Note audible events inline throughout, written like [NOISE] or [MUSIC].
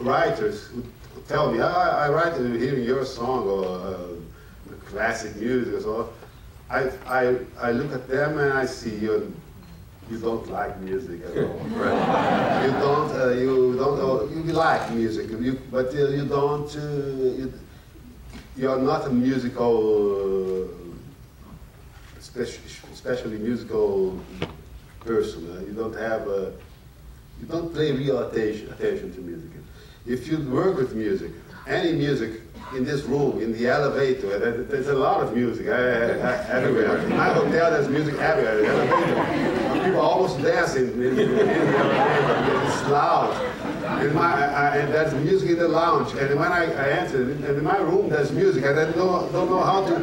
writers who tell me, oh, I write hearing your song or uh, classic music or so. I, I, I look at them and I see you, you don't like music at all. [LAUGHS] Right? you don't, uh, you don't, uh, you like music, you, but you don't, uh, you, you're not a musical, uh, especially, especially musical person. Uh, you don't have a, you don't pay real attention, attention to music. If you work with music, any music in this room, in the elevator, there's a lot of music I, I, everywhere. In my hotel, there's music everywhere. The elevator, people almost dancing in, the elevator. It's loud. In my, I, and there's music in the lounge. And when I, I enter, and in my room, there's music. I don't know, don't know how to. [LAUGHS]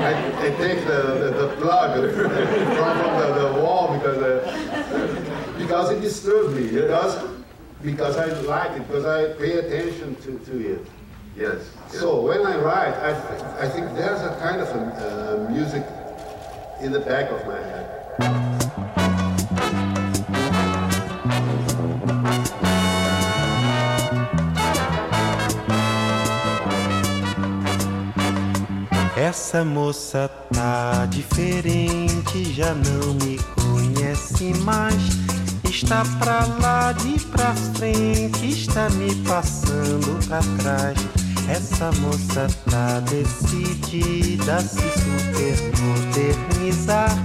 I, I take the, the, the plug from, from the, the wall because, uh, because it disturbs me. It does because I like it, because I pay attention to, to it. Yes. So when I write, I, I think there's a kind of a, uh, music in the back of my head. Essa moça tá diferente, já não me conhece mais. Está pra lá de pra frente, está me passando pra trás. Essa moça tá decidida a se super modernizar.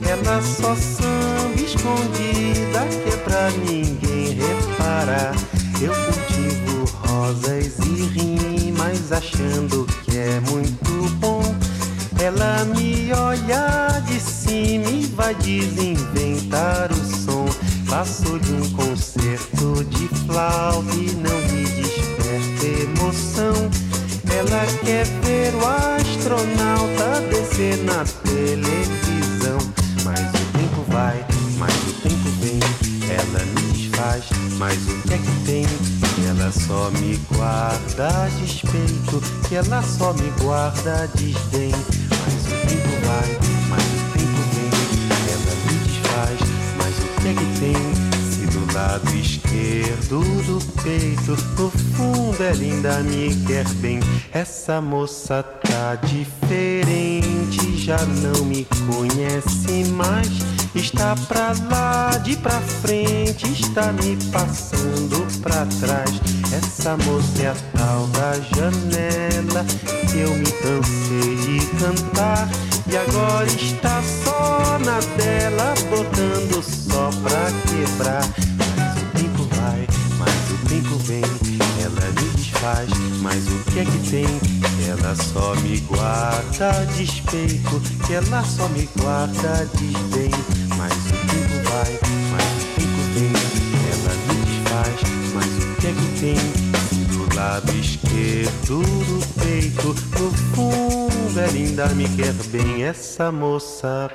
Ela só samba escondida que é pra ninguém reparar. Eu cultivo rosas e rimas achando que é muito bom. Ela me olha de cima e vai desinventar o som. Passo de um concerto de flauta e não me desperta emoção. Ela quer ver o astronauta descer na televisão. Mas o tempo vai, mas o tempo vem. Ela me desfaz, mas o que é que tem? Ela só me guarda despeito, que ela só me guarda desdém. Mas o tempo vai, é tem? Se do lado esquerdo do peito, no fundo ela ainda me quer bem. Essa moça tá diferente, já não me conhece mais. Está pra lá, de pra frente, está me passando pra trás. Essa moça é a tal da janela eu me cansei de cantar. E agora está só na dela, botando só pra quebrar. Desfaz, mas o que é que tem? Ela só me guarda despeito, que ela só me guarda desdém. Mas o tempo vai, mas o tempo vem. Ela me desfaz, mas o que é que tem? Do lado esquerdo do peito, no fundo ela ainda me quer bem. Essa moça.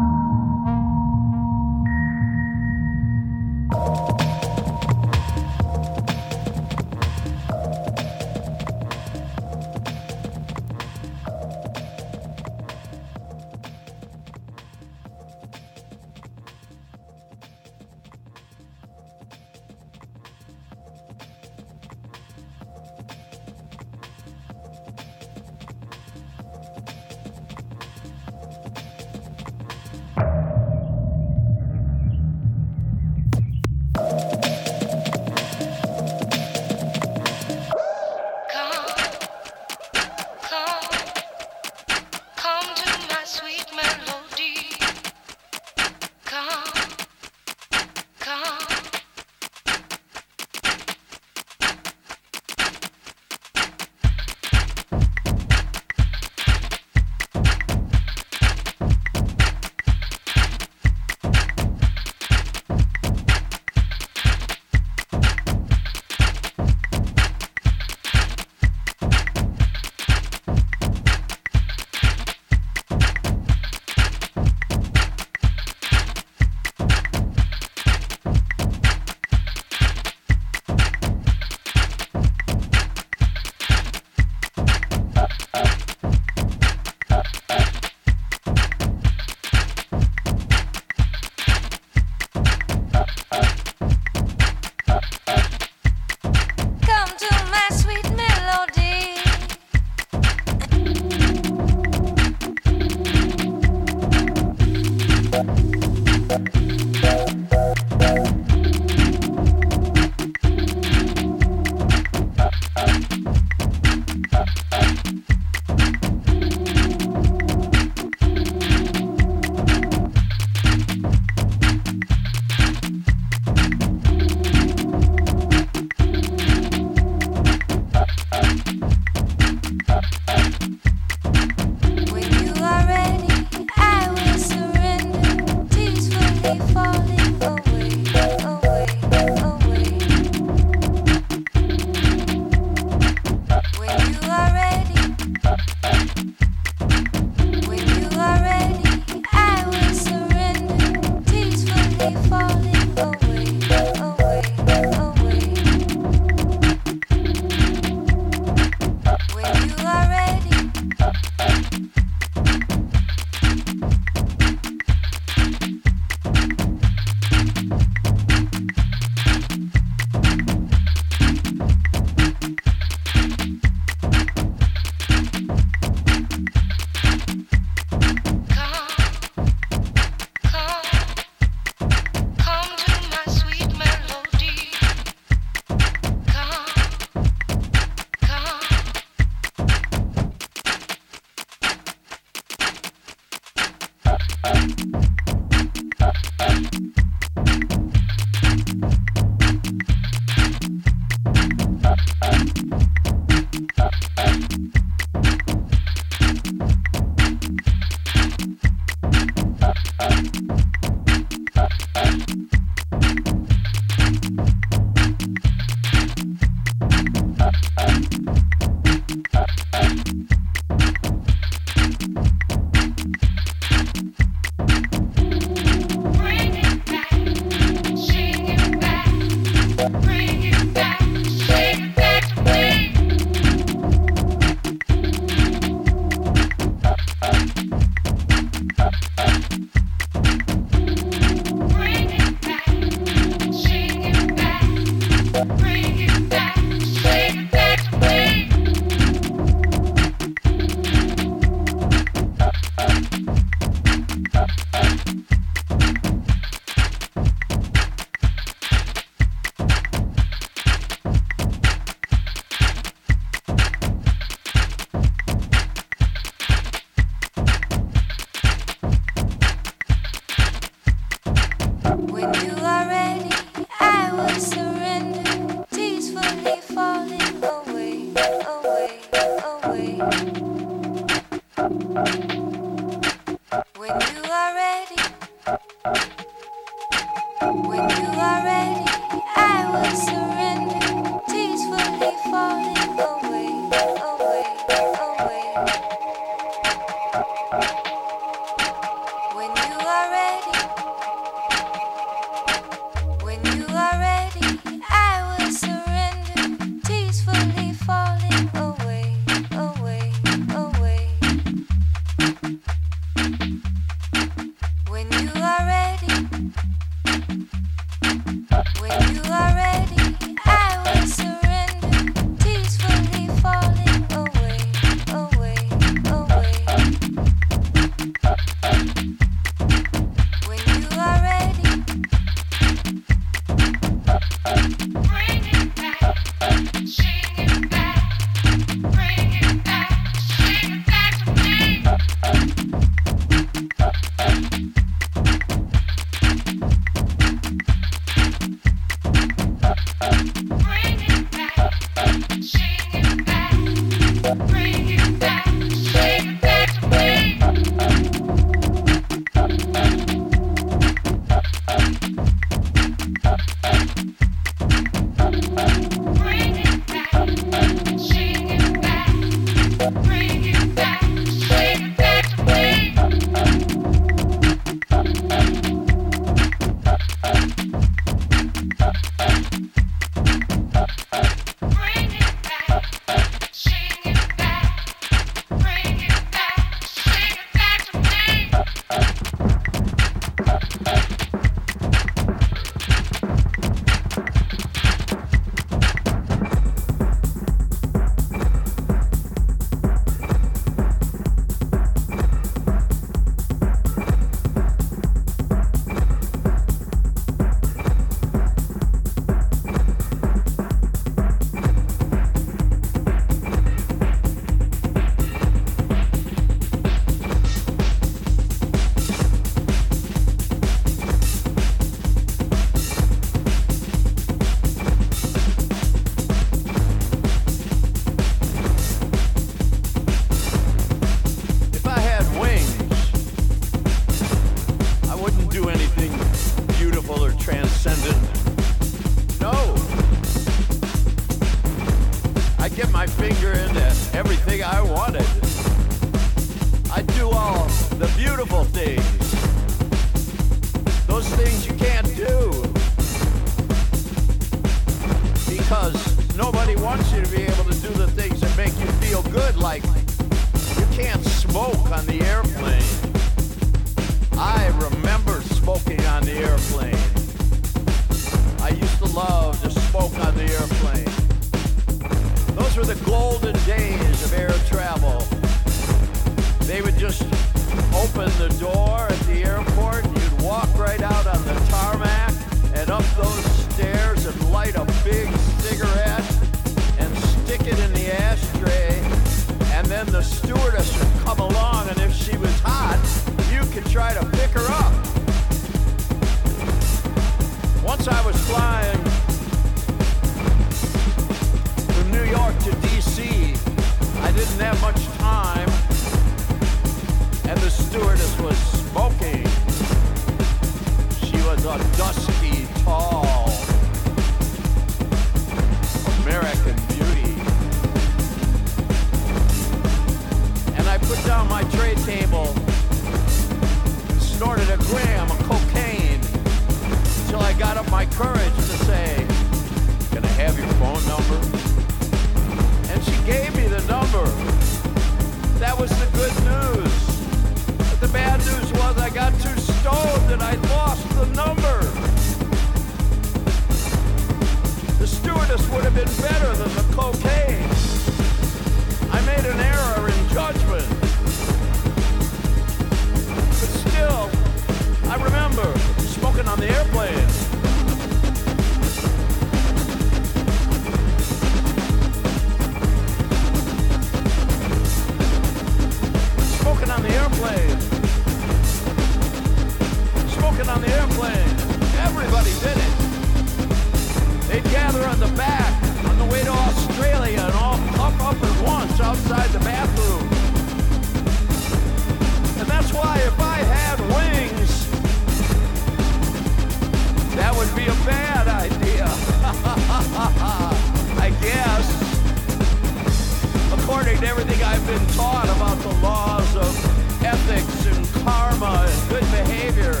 everything I've been taught about the laws of ethics and karma and good behavior.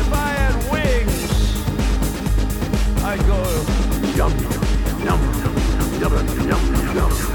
if I had wings, I'd go yum yum yum yum yum yum yum.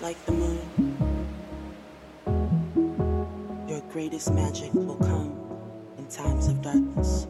like the moon. Your greatest magic will come in times of darkness.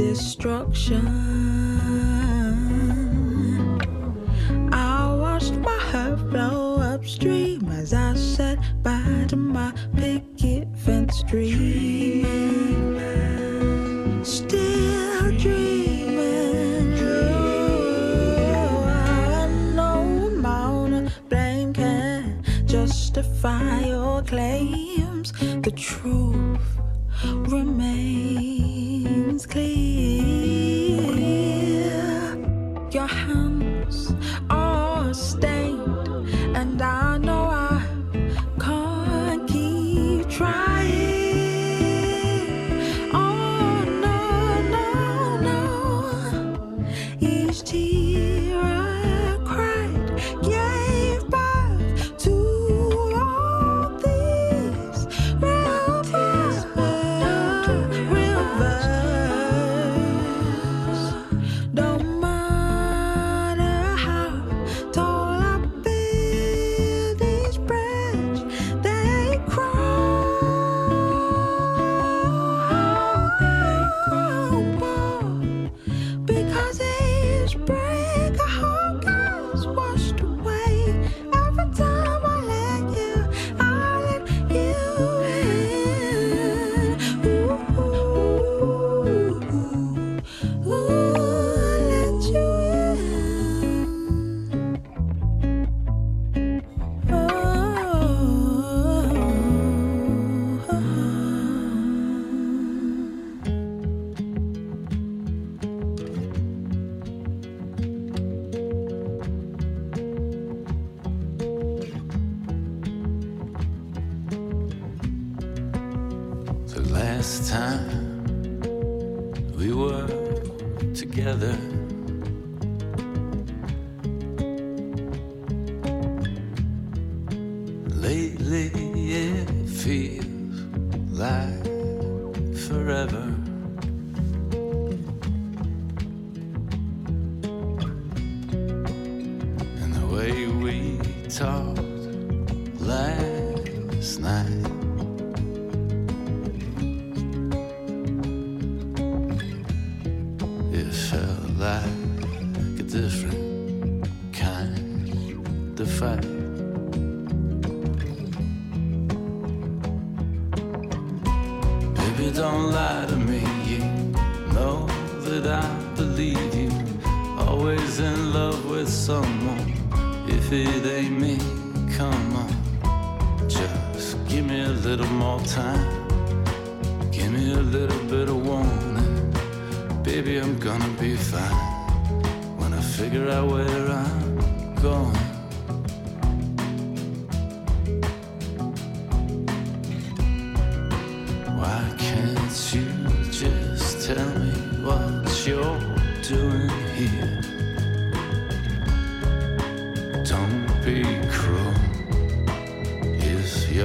destruction. I watched my heart flow upstream as I sat by to my picket fence tree.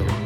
radio.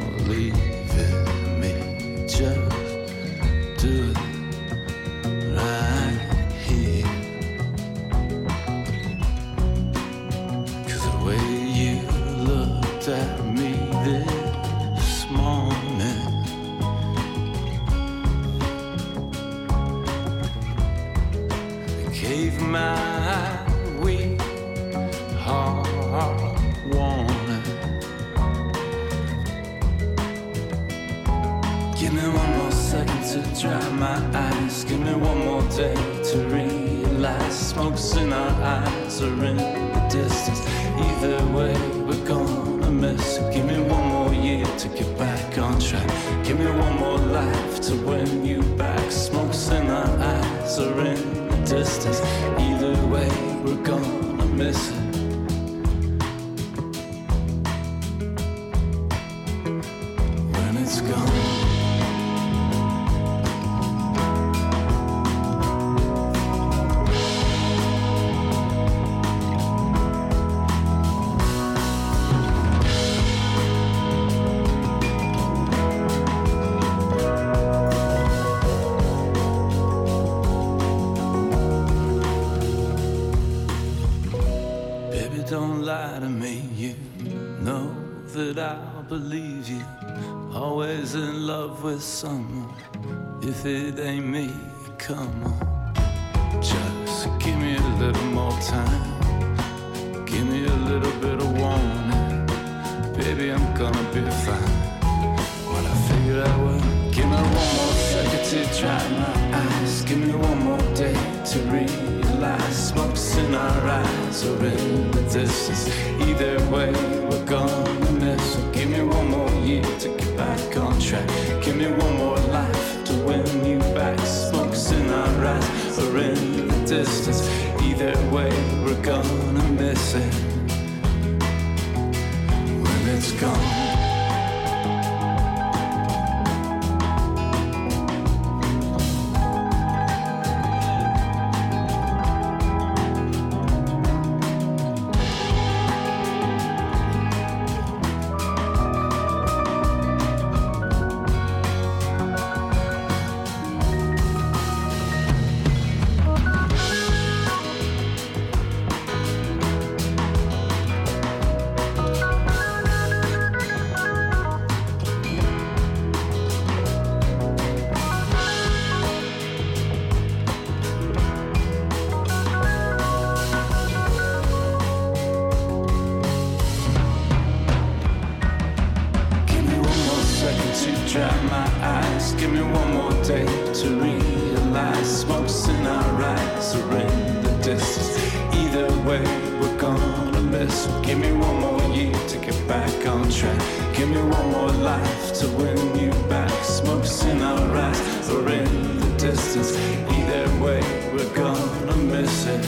distance. Either way, we're gonna miss it.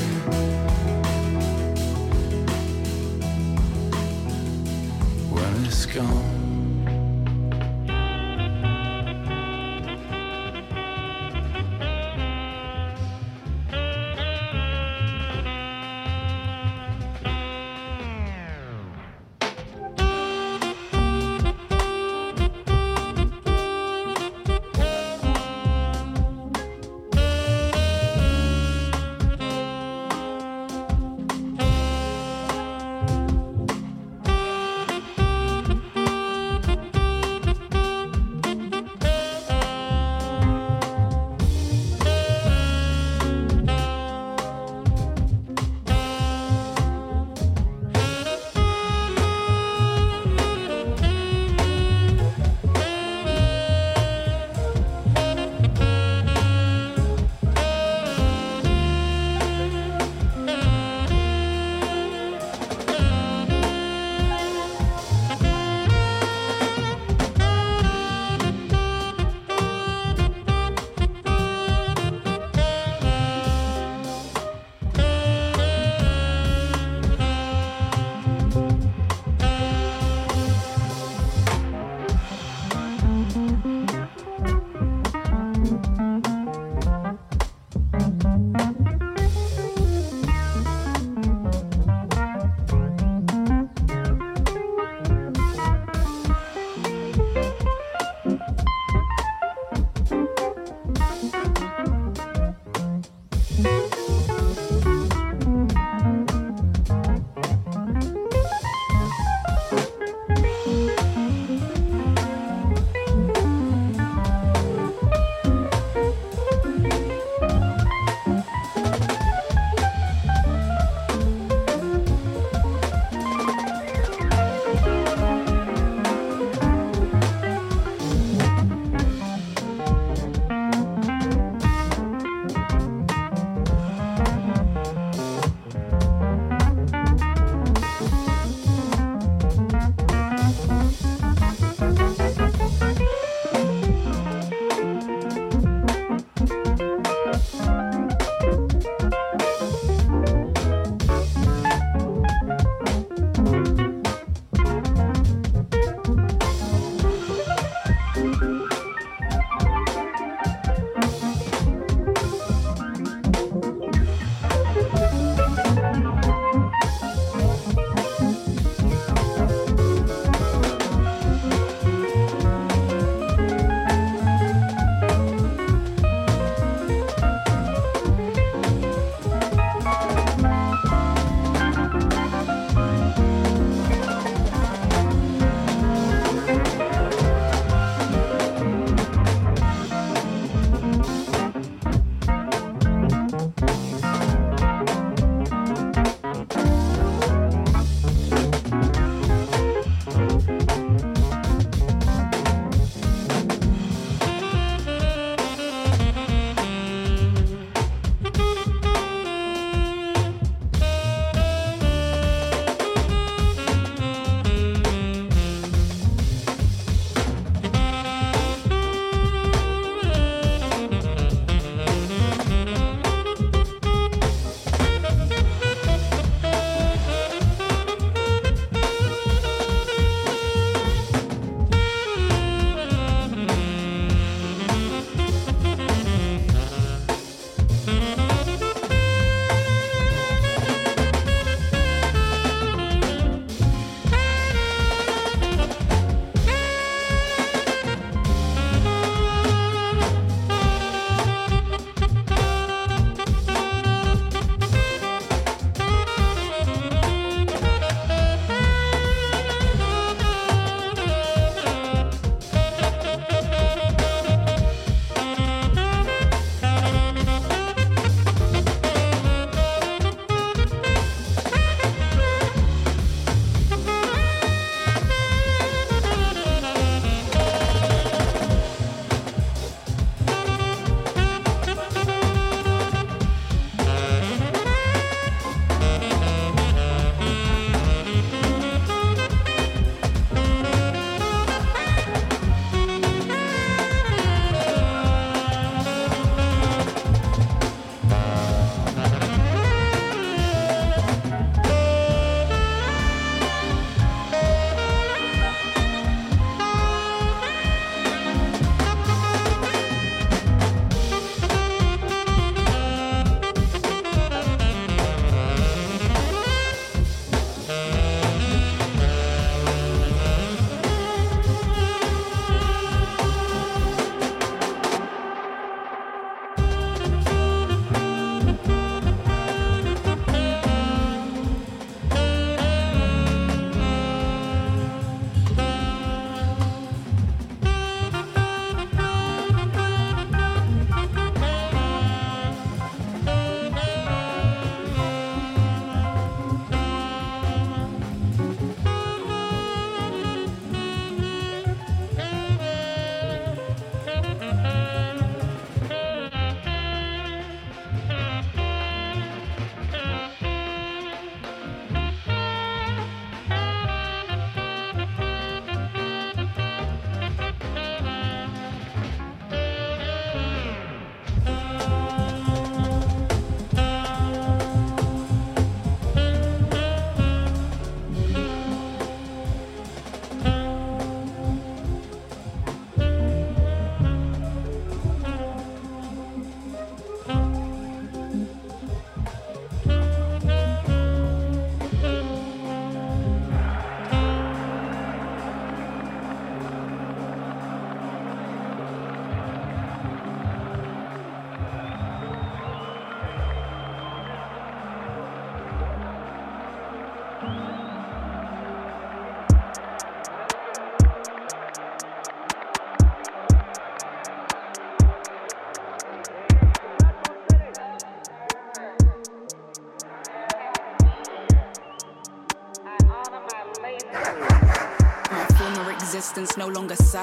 When it's gone.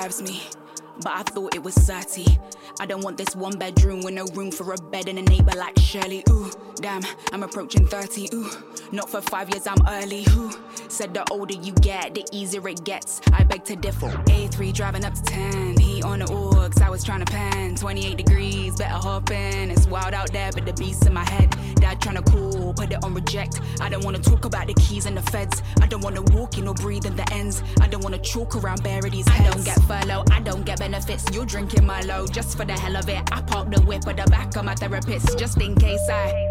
Serves me. But I thought it was 30. I don't want this one bedroom with no room for a bed and a neighbor like Shirley. Ooh, damn, I'm approaching 30. Ooh, not for five years, I'm early. Who said the older you get, the easier it gets? I beg to differ. A3 driving up to 10. On the orgs, I was trying to pan. 28 degrees, better hop in. It's wild out there, but the beast in my head. Dad trying to call, put it on reject. I don't wanna talk about the keys and the feds. I don't wanna walk in or breathe in the ends. I don't wanna chalk around these heads. I don't get furlough, I don't get benefits. You're drinking my low just for the hell of it. I park the whip at the back of my therapist just in case I.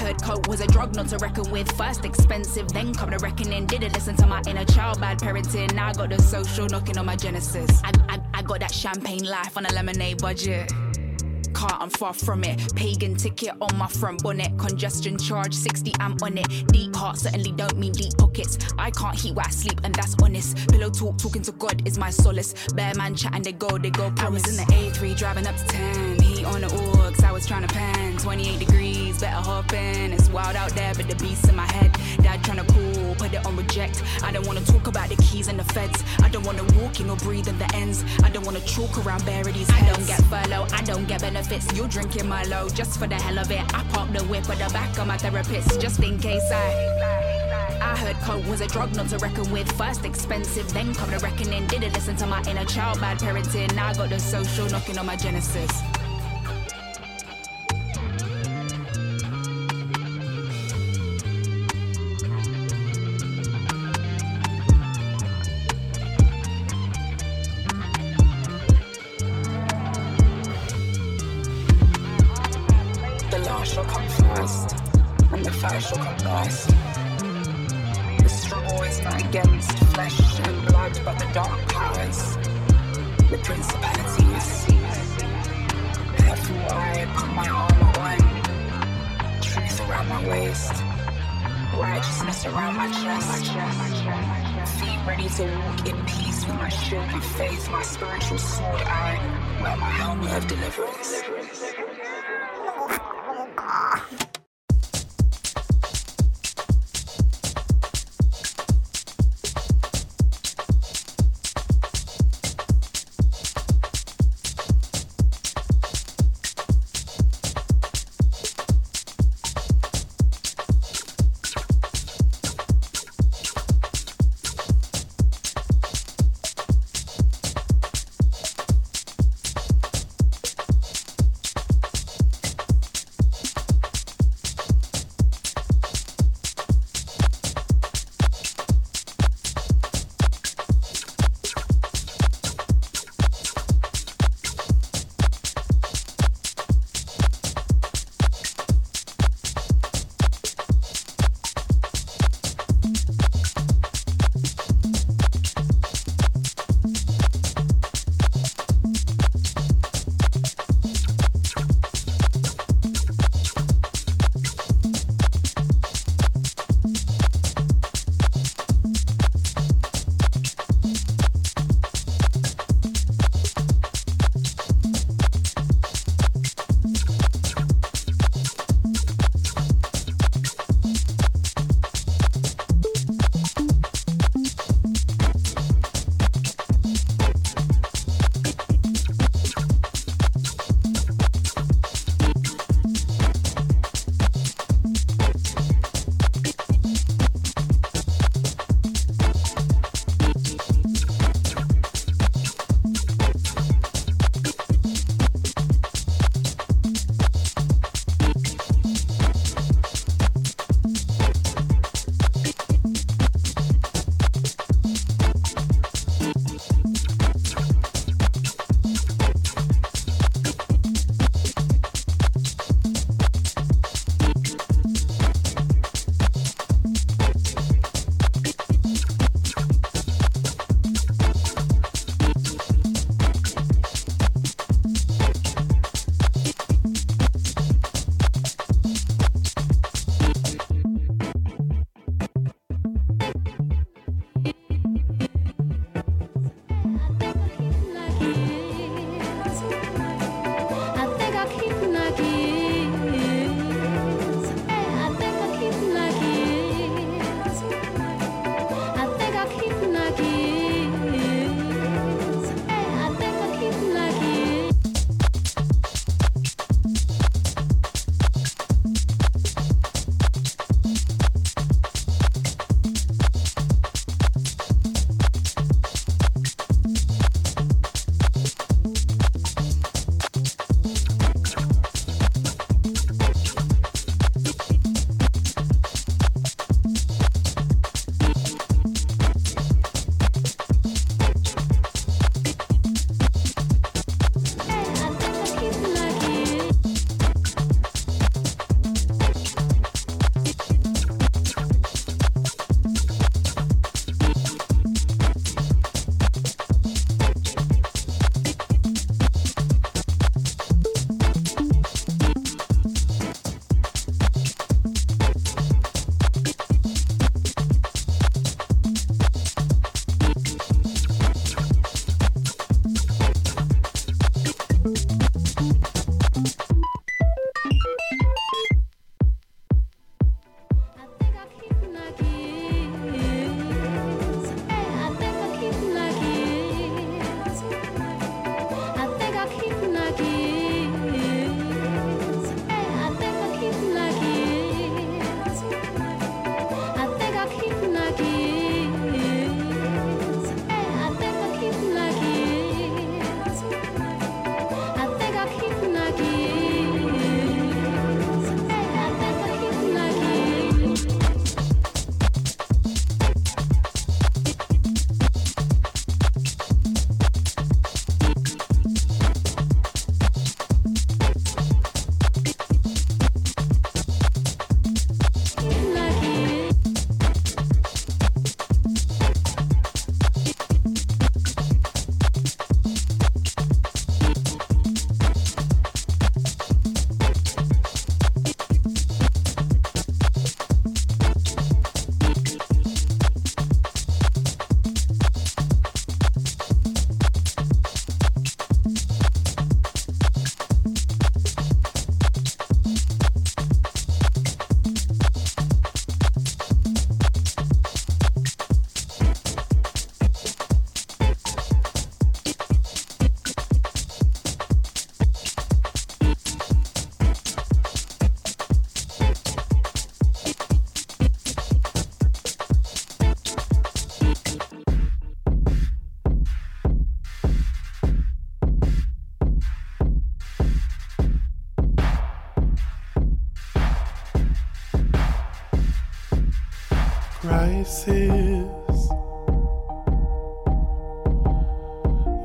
Heard coke was a drug not to reckon with. First expensive, then come the reckoning. Didn't listen to my inner child, bad parenting. Now I got the social knocking on my genesis. I, I, I got that champagne life on a lemonade budget car, I'm far from it. Pagan ticket on my front bonnet. Congestion charge, 60 amp on it. Deep heart certainly don't mean deep pockets. I can't heat where I sleep, and that's honest. Pillow talk, talking to God is my solace. Bear man chatting, they go, they go. Promise. I was in the A3 driving up to 10. Heat on the orgs, I was trying to pan. 28 degrees, better hop in. It's wild out there, but the beast in my head. Dad trying to call, put it on reject. I don't wanna talk about the keys and the feds. I don't wanna walk in or breathe in the ends. I don't wanna chalk around bury these heads. I don't get furlough, I don't get benefits benefits. You're drinking my low just for the hell of it. I park the whip at the back of my therapist just in case I. I heard coke was a drug not to reckon with. First expensive, then come the reckoning. Didn't listen to my inner child, bad parenting. Now I got the social knocking on my genesis.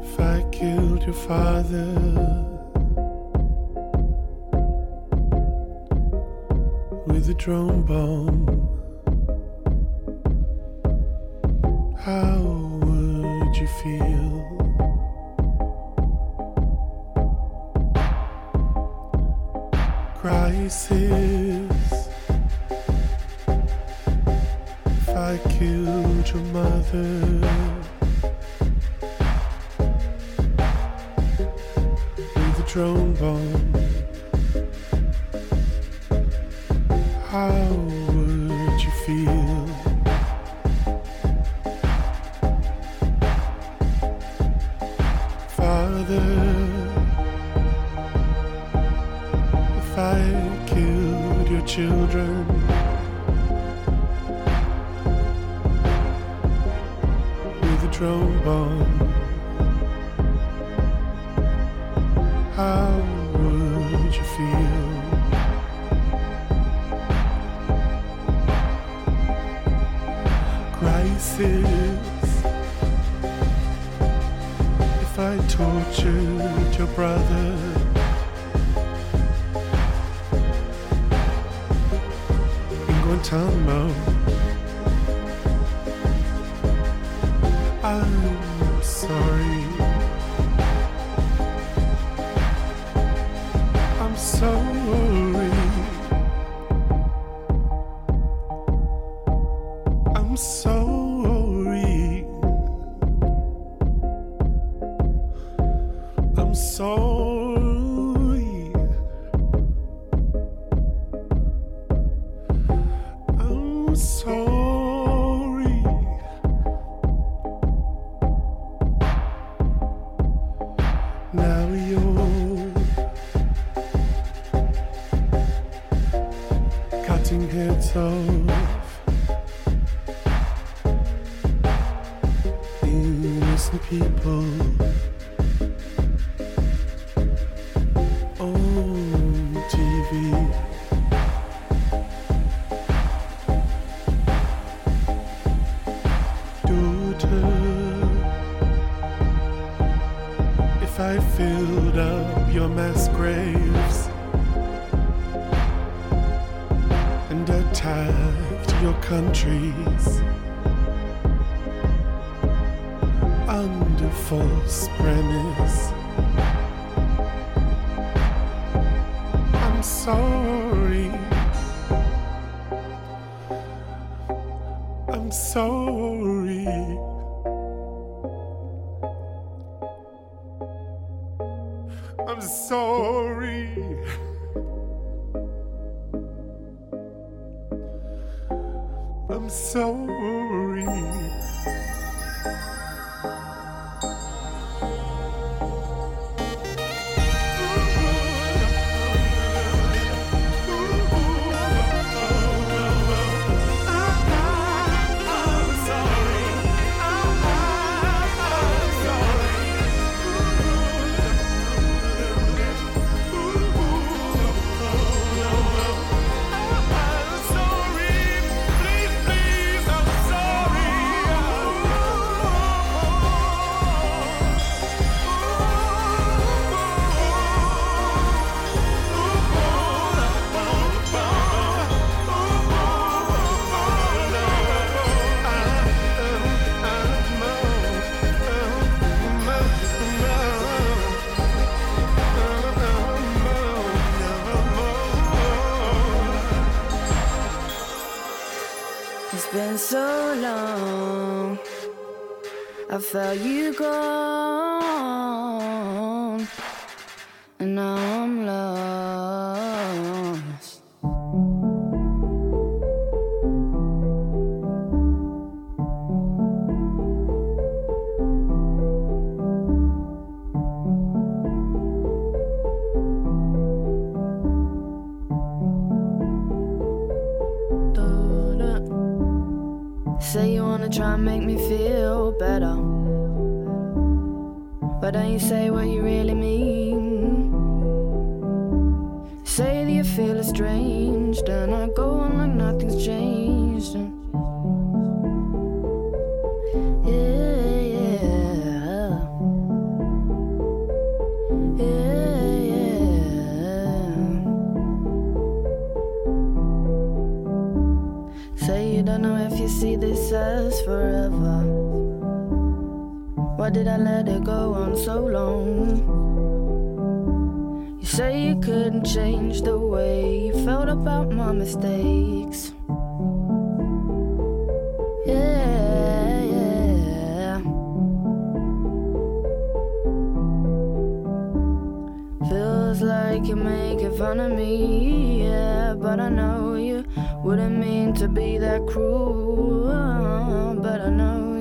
If I killed your father, with a drone bomb. sorry. forever. Why did I let it go on so long? You say you couldn't change the way you felt about my mistakes. Yeah, yeah. Feels like you're making fun of me, yeah, but I know wouldn't mean to be that cruel, but I know.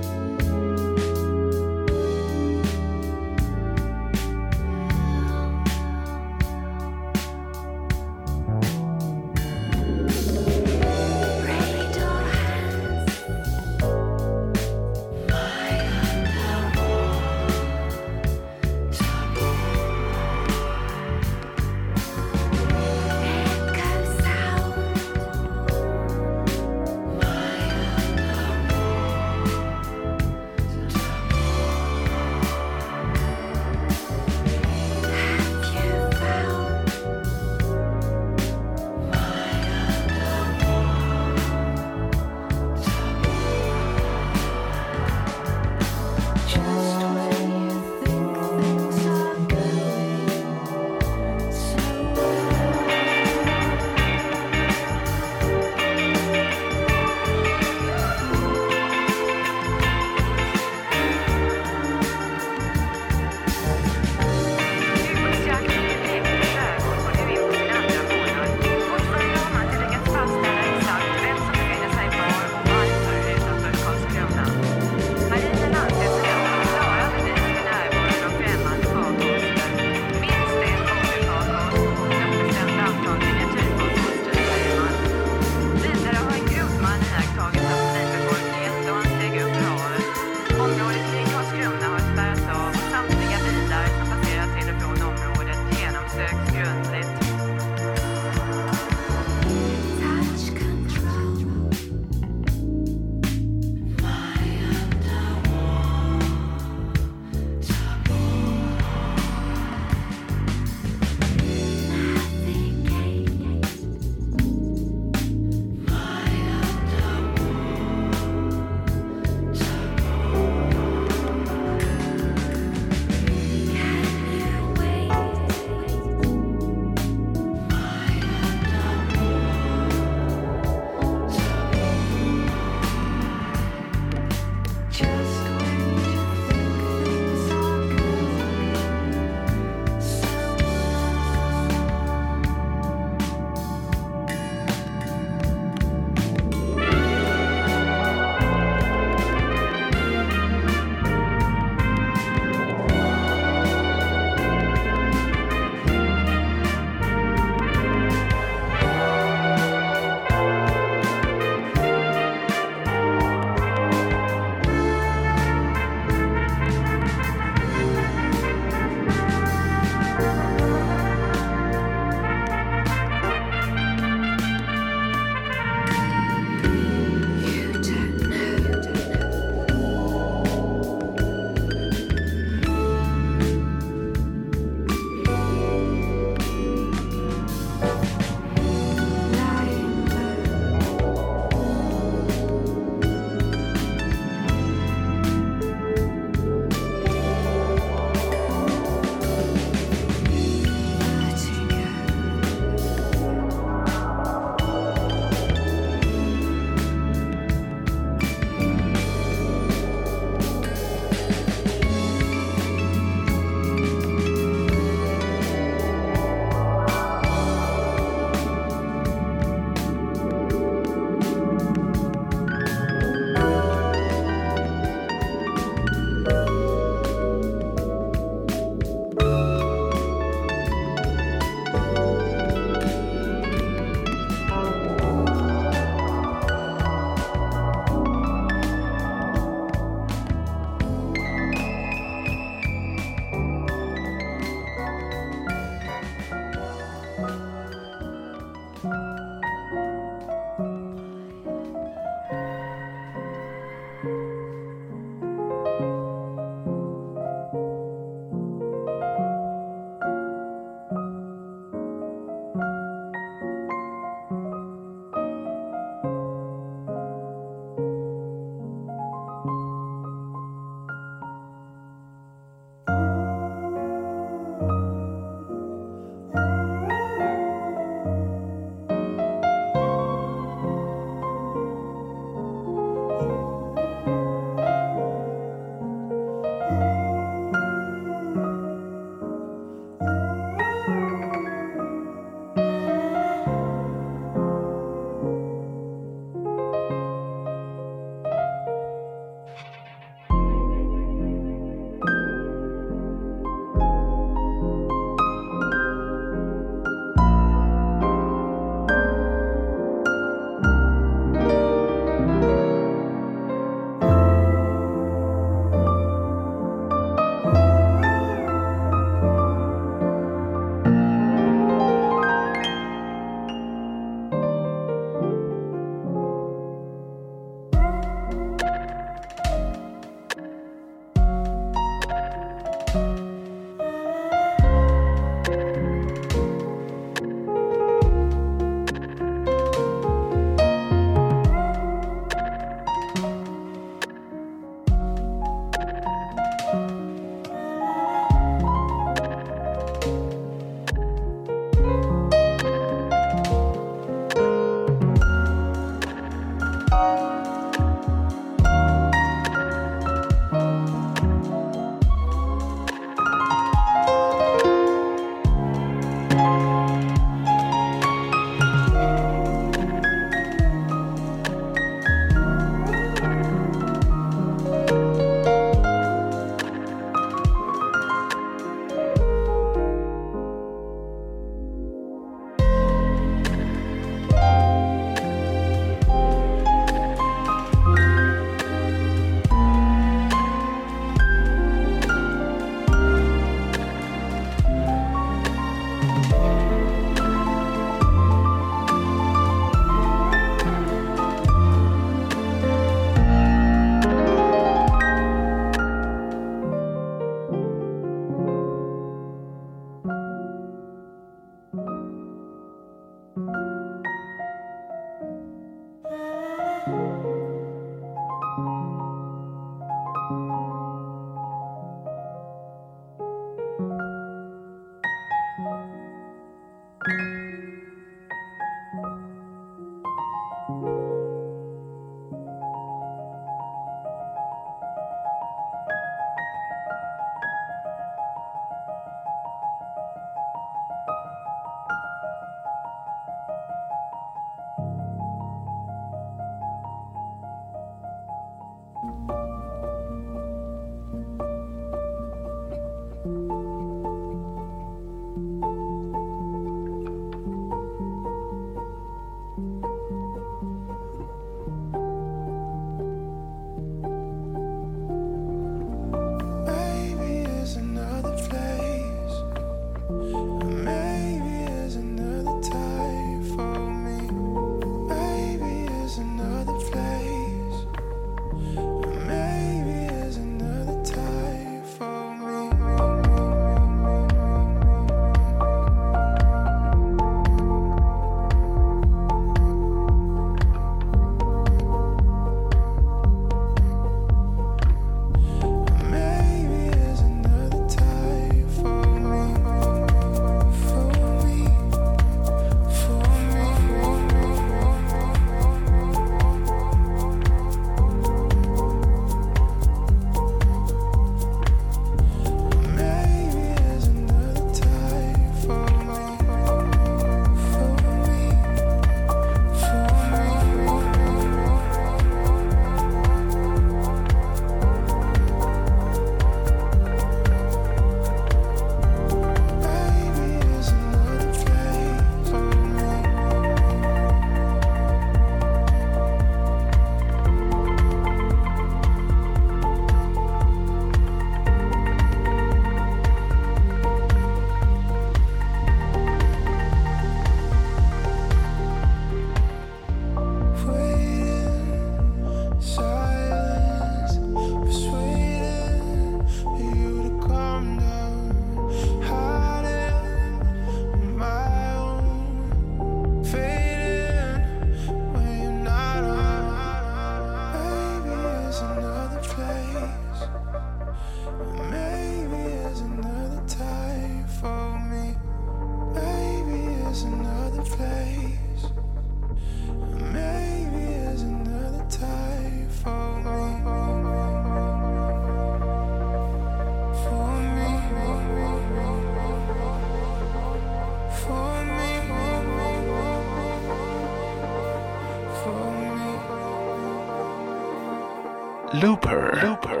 Looper. Looper.